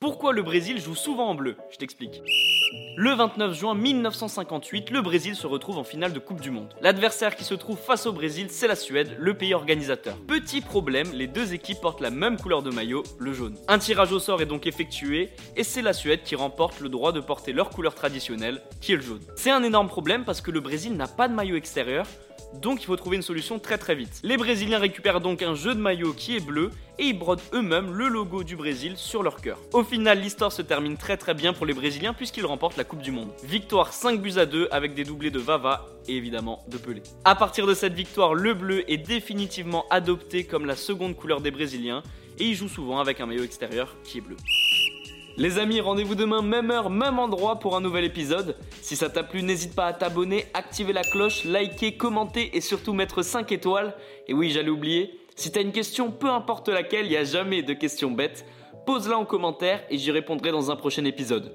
Pourquoi le Brésil joue souvent en bleu? Je t'explique. Le 29 juin 1958, le Brésil se retrouve en finale de Coupe du Monde. L'adversaire qui se trouve face au Brésil, c'est la Suède, le pays organisateur. Petit problème, les deux équipes portent la même couleur de maillot, le jaune. Un tirage au sort est donc effectué et c'est la Suède qui remporte le droit de porter leur couleur traditionnelle, qui est le jaune. C'est un énorme problème parce que le Brésil n'a pas de maillot extérieur, donc il faut trouver une solution très très vite. Les Brésiliens récupèrent donc un jeu de maillot qui est bleu et ils brodent eux-mêmes le logo du Brésil sur leur cœur. Au final, l'histoire se termine très très bien pour les Brésiliens puisqu'ils remportent la Coupe du Monde. Victoire 5 buts à 2 avec des doublés de Vava et évidemment de Pelé. A partir de cette victoire, le bleu est définitivement adopté comme la seconde couleur des Brésiliens et ils jouent souvent avec un maillot extérieur qui est bleu. Les amis, rendez-vous demain, même heure, même endroit pour un nouvel épisode. Si ça t'a plu, n'hésite pas à t'abonner, activer la cloche, liker, commenter et surtout mettre 5 étoiles. Et oui, j'allais oublier, si t'as une question, peu importe laquelle, il n'y a jamais de questions bêtes, pose-la en commentaire et j'y répondrai dans un prochain épisode.